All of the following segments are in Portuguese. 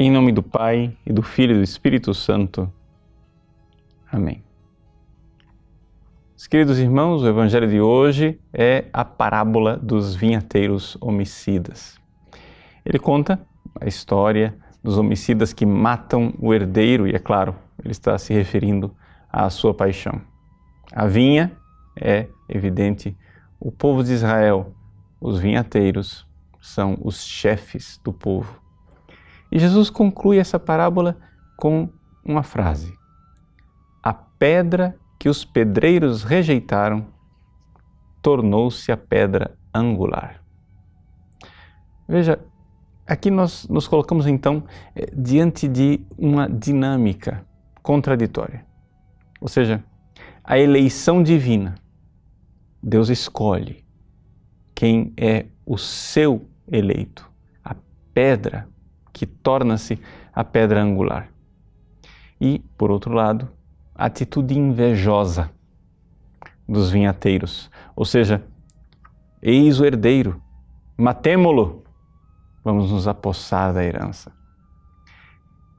Em nome do Pai, e do Filho e do Espírito Santo. Amém. queridos irmãos, o Evangelho de hoje é a parábola dos vinhateiros homicidas. Ele conta a história dos homicidas que matam o herdeiro, e é claro, ele está se referindo à sua paixão. A vinha é, evidente, o povo de Israel, os vinhateiros são os chefes do povo e Jesus conclui essa parábola com uma frase: A pedra que os pedreiros rejeitaram tornou-se a pedra angular. Veja, aqui nós nos colocamos então eh, diante de uma dinâmica contraditória. Ou seja, a eleição divina. Deus escolhe quem é o seu eleito, a pedra que torna-se a pedra angular. E, por outro lado, a atitude invejosa dos vinhateiros, ou seja, eis o herdeiro, matemo-lo, vamos nos apossar da herança.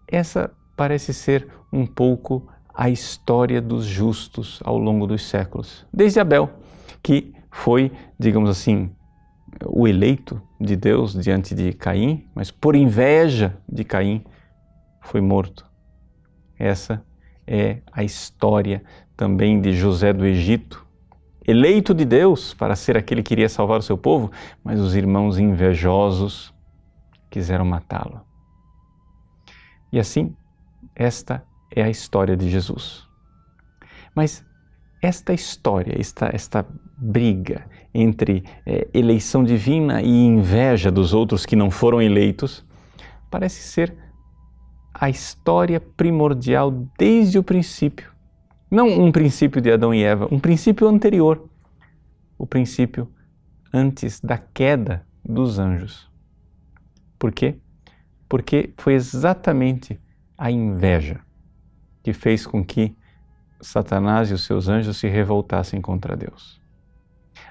Essa parece ser um pouco a história dos justos ao longo dos séculos, desde Abel, que foi, digamos assim, o eleito de Deus diante de Caim, mas por inveja de Caim foi morto. Essa é a história também de José do Egito, eleito de Deus para ser aquele que iria salvar o seu povo, mas os irmãos invejosos quiseram matá-lo. E assim, esta é a história de Jesus. Mas esta história, esta, esta briga entre é, eleição divina e inveja dos outros que não foram eleitos, parece ser a história primordial desde o princípio. Não um princípio de Adão e Eva, um princípio anterior. O princípio antes da queda dos anjos. Por quê? Porque foi exatamente a inveja que fez com que Satanás e os seus anjos se revoltassem contra Deus.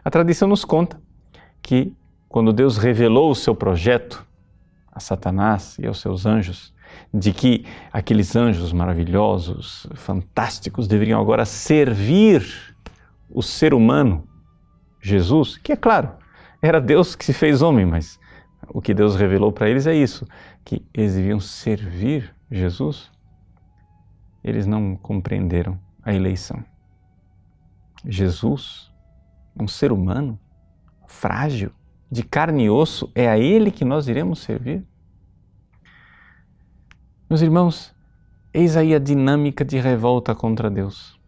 A tradição nos conta que, quando Deus revelou o seu projeto a Satanás e aos seus anjos, de que aqueles anjos maravilhosos, fantásticos, deveriam agora servir o ser humano, Jesus, que é claro, era Deus que se fez homem, mas o que Deus revelou para eles é isso, que eles deviam servir Jesus. Eles não compreenderam a eleição. Jesus, um ser humano, frágil, de carne e osso, é a Ele que nós iremos servir? Meus irmãos, eis aí a dinâmica de revolta contra Deus.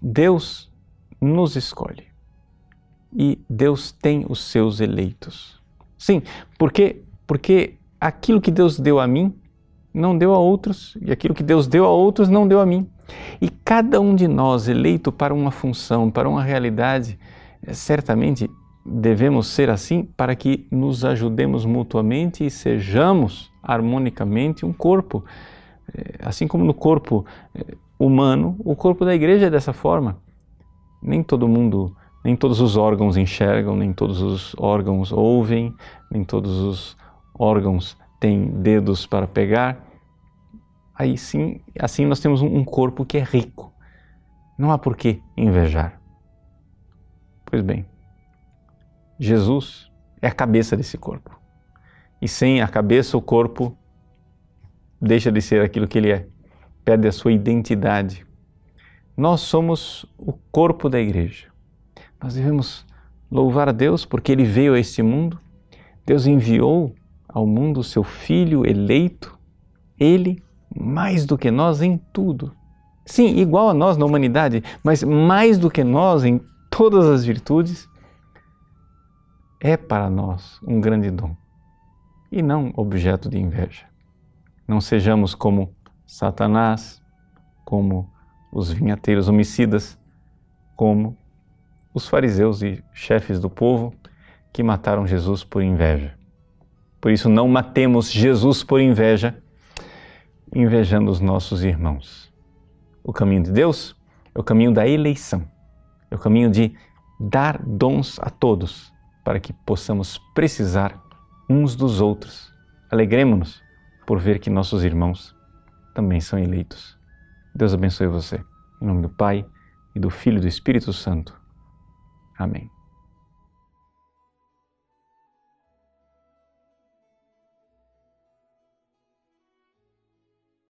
Deus nos escolhe e Deus tem os seus eleitos. Sim, porque porque aquilo que Deus deu a mim não deu a outros e aquilo que Deus deu a outros não deu a mim. E cada um de nós, eleito para uma função, para uma realidade, certamente devemos ser assim para que nos ajudemos mutuamente e sejamos harmonicamente um corpo. Eh, assim como no corpo eh, humano, o corpo da igreja é dessa forma. Nem todo mundo, nem todos os órgãos enxergam, nem todos os órgãos ouvem, nem todos os órgãos têm dedos para pegar aí sim, assim nós temos um corpo que é rico. Não há por que invejar. Pois bem, Jesus é a cabeça desse corpo. E sem a cabeça, o corpo deixa de ser aquilo que ele é, perde a sua identidade. Nós somos o corpo da igreja. Nós devemos louvar a Deus porque ele veio a este mundo. Deus enviou ao mundo o seu filho eleito, ele mais do que nós em tudo. Sim, igual a nós na humanidade, mas mais do que nós em todas as virtudes, é para nós um grande dom e não objeto de inveja. Não sejamos como Satanás, como os vinhateiros homicidas, como os fariseus e chefes do povo que mataram Jesus por inveja. Por isso, não matemos Jesus por inveja invejando os nossos irmãos. O caminho de Deus é o caminho da eleição, é o caminho de dar dons a todos para que possamos precisar uns dos outros. Alegremos-nos por ver que nossos irmãos também são eleitos. Deus abençoe você. Em nome do Pai, e do Filho e do Espírito Santo. Amém.